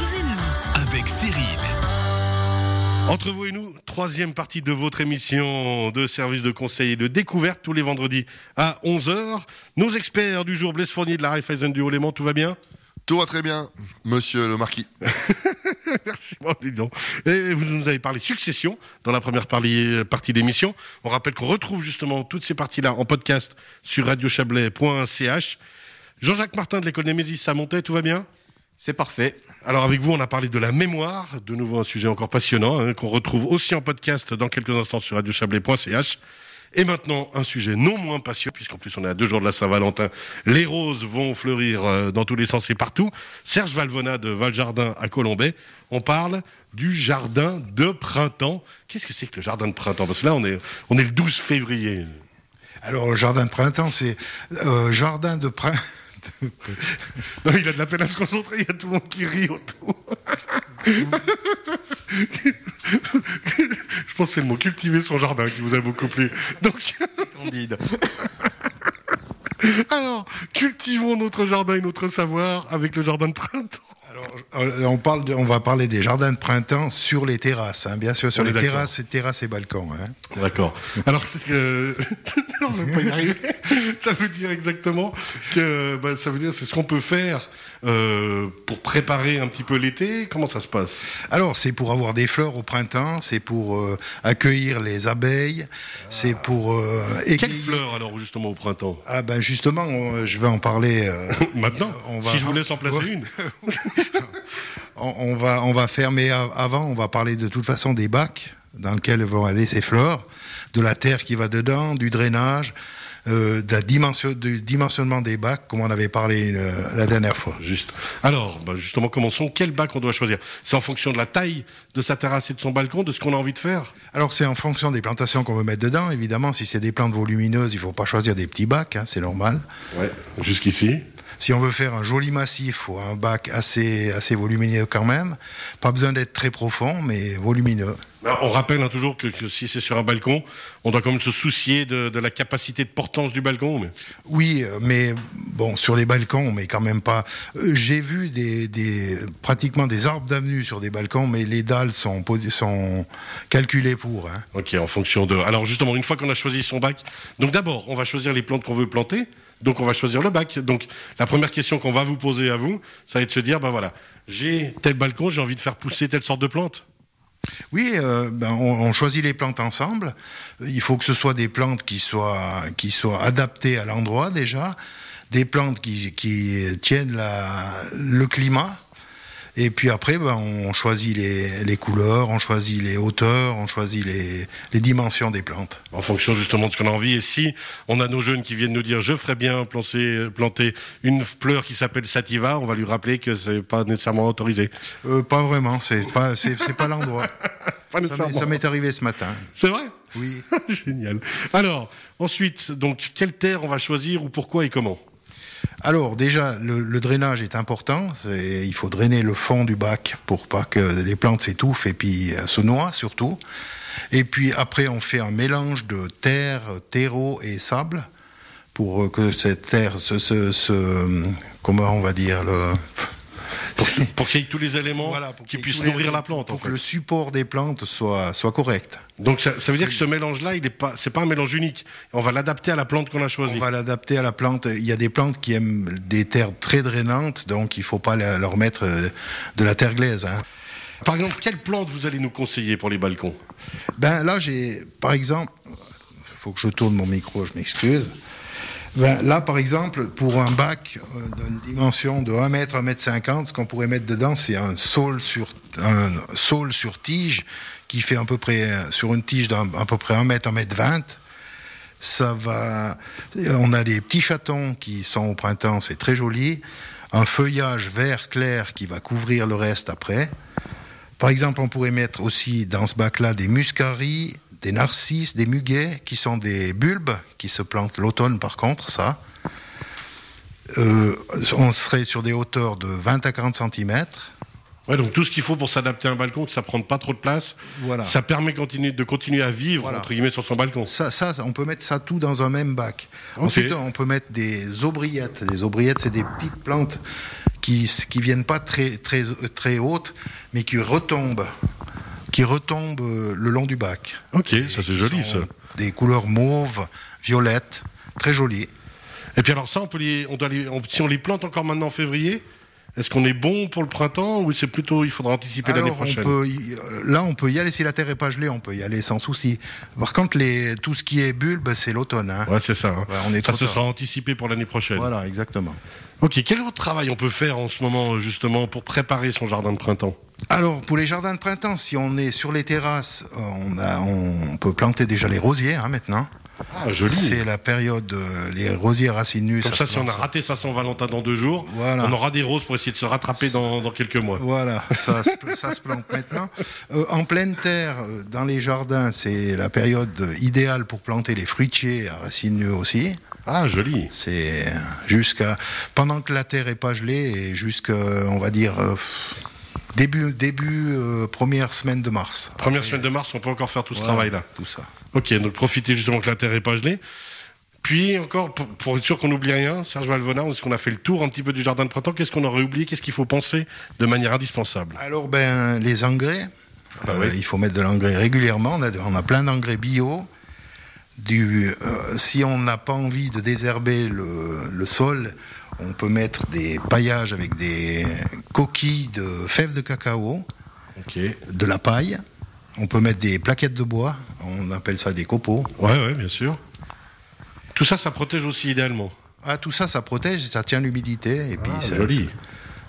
vous et nous. avec Cyril. Entre vous et nous, troisième partie de votre émission de service de conseil et de découverte tous les vendredis à 11h. Nos experts du jour, Blaise Fournier de la Raiffeisen du Haut-Léman, tout va bien? Tout va très bien, monsieur le marquis. Merci, bon, dis donc. Et vous nous avez parlé succession dans la première partie, partie d'émission. On rappelle qu'on retrouve justement toutes ces parties-là en podcast sur radiochablais.ch. Jean-Jacques Martin de l'école Némésis à Montaix, tout va bien? C'est parfait. Alors avec vous, on a parlé de la mémoire, de nouveau un sujet encore passionnant, hein, qu'on retrouve aussi en podcast dans quelques instants sur radiochablais.ch. Et maintenant, un sujet non moins passionnant, puisqu'en plus on est à deux jours de la Saint-Valentin. Les roses vont fleurir euh, dans tous les sens et partout. Serge Valvona de Valjardin à Colombay. On parle du jardin de printemps. Qu'est-ce que c'est que le jardin de printemps? Parce que là, on est, on est le 12 février. Alors, le jardin de printemps, c'est euh, jardin de printemps. Non, il a de la peine à se concentrer, il y a tout le monde qui rit autour. Je pense que c'est le mot cultiver son jardin qui vous a beaucoup plu. Donc, Candide. alors, cultivons notre jardin et notre savoir avec le jardin de printemps. Euh, on, parle de- on va parler des jardins de printemps sur les terrasses, hein, bien sûr, sur On les terrasses, terrasses et balcons. hein. D'accord. Alors, non, on va pas y arriver. Ça veut dire exactement que. bah, ça veut dire, c'est ce qu'on peut faire euh, pour préparer un petit peu l'été. Comment ça se passe? Alors, c'est pour avoir des fleurs au printemps, c'est pour euh, accueillir les abeilles, c'est pour euh, Quelle égayer- fleur, alors, justement, au printemps? Ah ben justement, on- je vais en parler. euh, Maintenant on va- Si je vous laisse en placer Ouais. une. On, on va, on va a- avant, on va parler de toute façon des bacs dans lesquels vont aller ces fleurs, de la terre qui va dedans, du drainage, euh, de la dimension, du dimensionnement des bacs, comme on avait parlé euh, la dernière fois. Juste. Alors, bah, justement, commençons. Quel bac on doit choisir? C'est en fonction de la taille de sa terrasse et de son balcon, de ce qu'on a envie de faire? Alors c'est en fonction des plantations qu'on veut mettre dedans. Évidemment, si c'est des plantes volumineuses, il faut pas choisir des petits bacs, hein, c'est normal. Ouais. Jusqu'ici? Si on veut faire un joli massif ou un bac assez, assez volumineux quand même, pas besoin d'être très profond, mais volumineux. Ben, On rappelle hein, toujours que, que si c'est sur un balcon, on doit quand même se soucier de, de la capacité de portance du balcon. Mais... Oui, mais bon, sur les balcons, mais quand même pas. Euh, J'ai vu des, des, pratiquement des arbres d'avenue sur des balcons, mais les dalles sont, sont calculées pour. hein. Ok, en fonction de. Alors justement, une fois qu'on a choisi son bac, donc d'abord, on va choisir les plantes qu'on veut planter. Donc on va choisir le bac. Donc la première question qu'on va vous poser à vous, ça va être de se dire, ben voilà, j'ai tel balcon, j'ai envie de faire pousser telle sorte de plante. Oui, euh, ben, on, on choisit les plantes ensemble. Il faut que ce soit des plantes qui soient, qui soient adaptées à l'endroit déjà, des plantes qui, qui tiennent la, le climat. Et puis après, ben, on choisit les, les couleurs, on choisit les hauteurs, on choisit les, les dimensions des plantes. En fonction justement de ce qu'on a envie. Et si on a nos jeunes qui viennent nous dire je ferais bien planter, planter une fleur qui s'appelle sativa, on va lui rappeler que c'est pas nécessairement autorisé. Euh, pas vraiment, c'est pas, c'est, c'est pas l'endroit. Pas Ça m'est- nécessairement. Ça m'est arrivé ce matin. C'est vrai? Oui. Génial. Alors, ensuite, donc, quelle terre on va choisir ou pourquoi et comment? Alors déjà, le, drainage est important. Il faut drainer le fond du bac pour pas que les plantes s'étouffent et puis euh, se noient surtout. Et puis après, on fait un mélange de terre, terreau et sable pour euh, que cette terre se, se- se- comment on va dire Pour qu'il y ait tous les éléments Voilà, qui puissent nourrir la plante. pour en que le support des plantes soit soit correct. Donc ça, ça veut dire que ce mélange-là, il est pas, c'est pas un mélange unique. On va l'adapter à la plante qu'on a choisie. On va l'adapter à la plante. Il y a des plantes qui aiment des terres très drainantes, donc il faut pas leur mettre euh, de la terre glaise. hein. Par exemple, quelle plante vous allez nous conseiller pour les balcons? Ben là, j'ai, par exemple, faut que je tourne mon micro, je m'excuse. Ben, là, par exemple, pour un bac euh, d'une dimension de 1 mètre, 1 mètre 50, ce qu'on pourrait mettre dedans, c'est un saule sur, tige qui fait à peu près, euh, sur une tige d'à peu près 1 mètre, 1 mètre 20. Ça va, on a des petits chatons qui sont au printemps, c'est très joli. Un feuillage vert clair qui va couvrir le reste après. Par exemple, on pourrait mettre aussi dans ce bac-là des muscaries, des narcisses, des muguets, qui sont des bulbes qui se plantent l'automne par contre, ça. Euh, on serait sur des hauteurs de 20 à 40 cm. Ouais, donc tout ce qu'il faut pour s'adapter à un balcon, que ça prenne pas trop de place. Voilà. Ça permet continue- de continuer à vivre Voilà. entre guillemets sur son balcon. Ça, ça, on peut mettre ça tout dans un même bac. Ensuite, on peut mettre des aubriettes. Des aubriettes, c'est des petites plantes qui qui viennent pas très très très hautes, mais qui retombent, qui retombent euh, le long du bac. Ok, ça c'est joli ça. Des couleurs mauves, violettes, très jolies. Et puis alors ça, on peut les, on doit les, on- si on les plante encore maintenant en février, est-ce qu'on est bon pour le printemps ou c'est plutôt il faudra anticiper l'année on prochaine peut y- euh, là, on peut y aller si la terre est pas gelée, on peut y aller sans souci. Par contre, les, tout ce qui est bulbe, c'est l'automne. hein. Ouais, c'est ça. hein. Ouais, on est ça, tard. sera anticipé pour l'année prochaine. Voilà, exactement. Ok, quel autre travail on peut faire en ce moment justement pour préparer son jardin de printemps? Alors, pour les jardins de printemps, si on est sur les terrasses, euh, on, a, on peut planter déjà les rosiers hein, maintenant. Ah, joli. C'est la période, euh, les rosiers racines nues. Comme ça, si on a raté sa Saint-Valentin dans deux jours, Voilà. on aura des roses pour essayer de se rattraper dans, dans quelques mois. Voilà, ça, se- ça se plante maintenant. Euh, en pleine terre, dans les jardins, c'est la période idéale pour planter les fruitiers à racines nues aussi. Ah, joli. C'est jusqu'à pendant que la terre est pas gelée et jusqu'à, on va dire, début début euh, première semaine de mars. Première Après, semaine de mars, on peut encore faire tout ce travail-là. Tout ça. Ok, donc profitez justement que la terre est pas gelée. Puis encore, pour, pour être sûr qu'on n'oublie rien, Serge Valvona, est-ce qu'on a fait le tour un petit peu du jardin de printemps Qu'est-ce qu'on aurait oublié Qu'est-ce qu'il faut penser de manière indispensable? Alors ben les engrais, Ah euh, oui. il faut mettre de l'engrais régulièrement. On a, on a plein d'engrais bio. Du, euh, si on n'a pas envie de désherber le, le sol, on peut mettre des paillages avec des coquilles de fèves de cacao, de la paille. On peut mettre des plaquettes de bois. On appelle ça des copeaux. Ouais, ouais, bien sûr. Tout ça, ça protège aussi idéalement. Ah, tout ça, ça protège, ça tient l'humidité et puis Ah, ça, joli.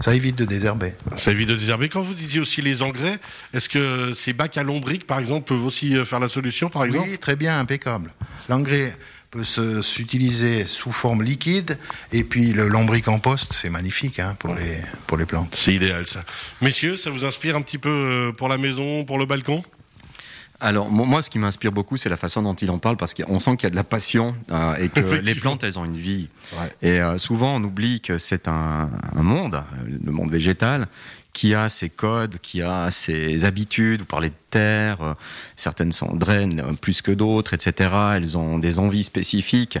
ça évite de désherber. Ça évite de désherber. Quand vous disiez aussi les engrais, est-ce que ces bacs à lombric, par exemple, peuvent aussi euh, faire la solution, par exemple? Oui, très bien, impeccable. L'engrais peut se- s'utiliser sous forme liquide et puis le lombricompost, c'est magnifique hein, pour, les, pour les plantes. C'est idéal, ça. Messieurs, ça vous inspire un petit peu euh, pour la maison, pour le balcon? Alors, mo- moi, ce qui m'inspire beaucoup, c'est la façon dont il en parle, parce qu'on sent qu'il y a de la passion euh, et que les plantes, elles ont une vie. Ouais. Et euh, souvent, on oublie que c'est un, un monde, le monde végétal, qui a ses codes, qui a ses habitudes. Vous parlez de terre, euh, certaines sont draines euh, plus que d'autres, etc. Elles ont des envies spécifiques.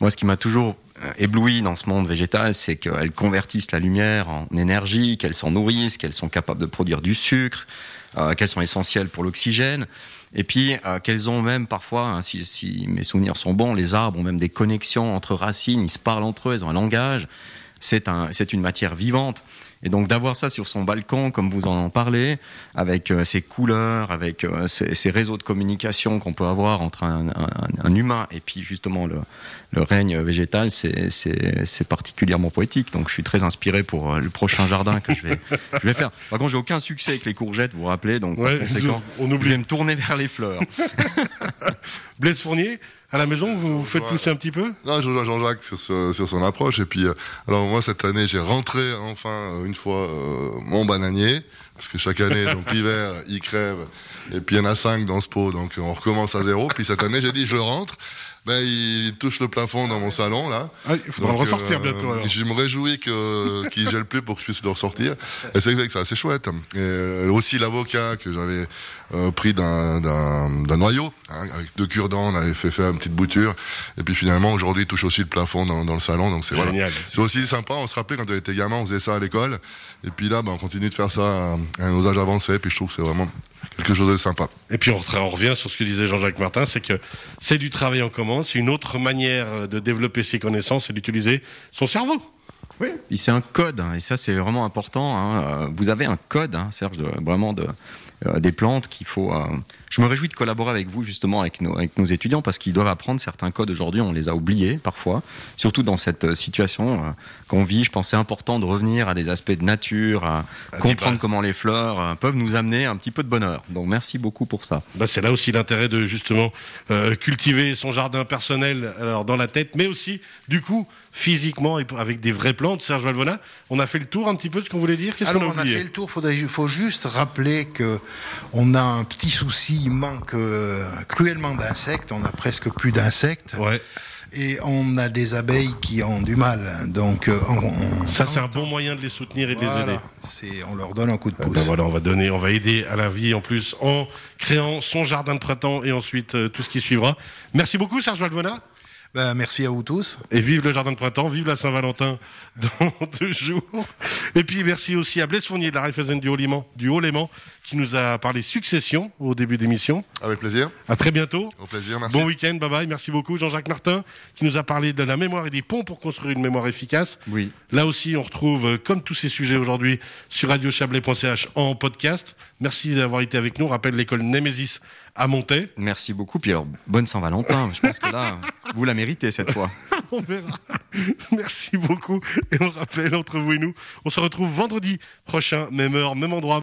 Moi, ce qui m'a toujours euh, ébloui dans ce monde végétal, c'est qu'elles convertissent la lumière en énergie, qu'elles s'en nourrissent, qu'elles sont capables de produire du sucre, euh, qu'elles sont essentielles pour l'oxygène. Et puis qu'elles ont même parfois, hein, si, si mes souvenirs sont bons, les arbres ont même des connexions entre racines, ils se parlent entre eux, ils ont un langage. C'est un, c'est une matière vivante. Et donc d'avoir ça sur son balcon, comme vous en parlez, avec euh, ces couleurs, avec euh, ces réseaux de communication qu'on peut avoir entre un, un- un humain et puis justement le, le règne végétal, c'est, particulièrement poétique. Donc je suis très inspiré pour euh, le prochain jardin que je vais, je vais faire. Par contre, j'ai aucun succès avec les courgettes, vous vous rappelez, donc Ouais, par conséquent, on je oublie. vais me tourner vers les fleurs. Blaise Fournier, à la maison, vous vous faites pousser un petit peu? Non, je rejoins Jean-Jacques sur, ce- sur son approche. Et puis, euh, alors moi, cette année, j'ai rentré enfin une fois euh, mon bananier. Parce que chaque année, donc l'hiver, il crève. Et puis, il y en a cinq dans ce pot. Donc, on recommence à zéro. Puis, cette année, j'ai dit, je le rentre. Ben, il touche le plafond dans mon salon, là. Ah, Il faudra Donc, le ressortir euh, bientôt alors. Je me réjouis que, qu'il gèle plus pour que je puisse le ressortir. Et c'est vrai que c'est assez chouette. Et euh, aussi l'avocat que j'avais euh, pris d'un, d'un, d'un noyau, hein, avec deux cure-dents, on avait fait faire une petite bouture. Et puis finalement, aujourd'hui, il touche aussi le plafond dans, dans le salon. Donc c'est voilà. Génial. C'est aussi sympa. On se rappelait quand on était gamin, on faisait ça à l'école. Et puis là, ben, on continue de faire ça nos âges avancés. Puis je trouve que c'est vraiment quelque chose de sympa. Et puis on, re- on revient sur ce que disait Jean-Jacques Martin, c'est que c'est du travail en commun, c'est une autre manière de développer ses connaissances et d'utiliser son cerveau. Oui. C'est un code, hein, et ça c'est vraiment important. hein. Euh, Vous avez un code, hein, Serge, de- vraiment de, euh, des plantes qu'il faut. euh, Je me réjouis de collaborer avec vous justement avec nos, avec nos étudiants parce qu'ils doivent apprendre certains codes aujourd'hui. On les a oubliés parfois, surtout dans cette euh, situation euh, qu'on vit. Je pensais important de revenir à des aspects de nature, à comprendre comment les fleurs euh, peuvent nous amener un petit peu de bonheur. Donc merci beaucoup pour ça. Bah, c'est là aussi l'intérêt de justement euh, cultiver son jardin personnel alors dans la tête, mais aussi du coup physiquement et avec des vraies plantes. Serge Valvona, on a fait le tour un petit peu de ce qu'on voulait dire. Qu'est-ce qu'on Alors a on a fait le tour, il faut juste rappeler que on a un petit souci, il manque euh, cruellement d'insectes, on a presque plus d'insectes. Ouais, Et on a des abeilles qui ont du mal. Donc, euh, on, on- ça c'est un bon moyen de les soutenir et de les aider. c'est, on leur donne un coup de Ah ben pouce. voilà, on va donner, on va aider à la vie en plus en créant son jardin de printemps et ensuite euh, tout ce qui suivra. Merci beaucoup Serge Valvona Ben, merci à vous tous. et vive le jardin de printemps, vive la Saint-Valentin dans deux jours. Et puis merci aussi à Blaise Fournier de la Raiffeisen du Haut-Léman, du Haut-Léman, qui nous a parlé succession au début d'émission. Avec plaisir. À très bientôt. Au plaisir, merci. Bon week-end, bye bye, merci beaucoup. Jean-Jacques Martin, qui nous a parlé de la mémoire et des ponts pour construire une mémoire efficace. Oui. Là aussi, on retrouve, euh, comme tous ces sujets aujourd'hui, sur radiochablais.ch en podcast. Merci d'avoir été avec nous. On rappelle l'école Némésis à Montaix. Merci beaucoup. Puis alors, bonne Saint-Valentin. Je pense que là, vous la méritez cette fois. on verra. Merci beaucoup. Et on rappelle entre vous et nous, on se retrouve vendredi prochain, même heure, même endroit.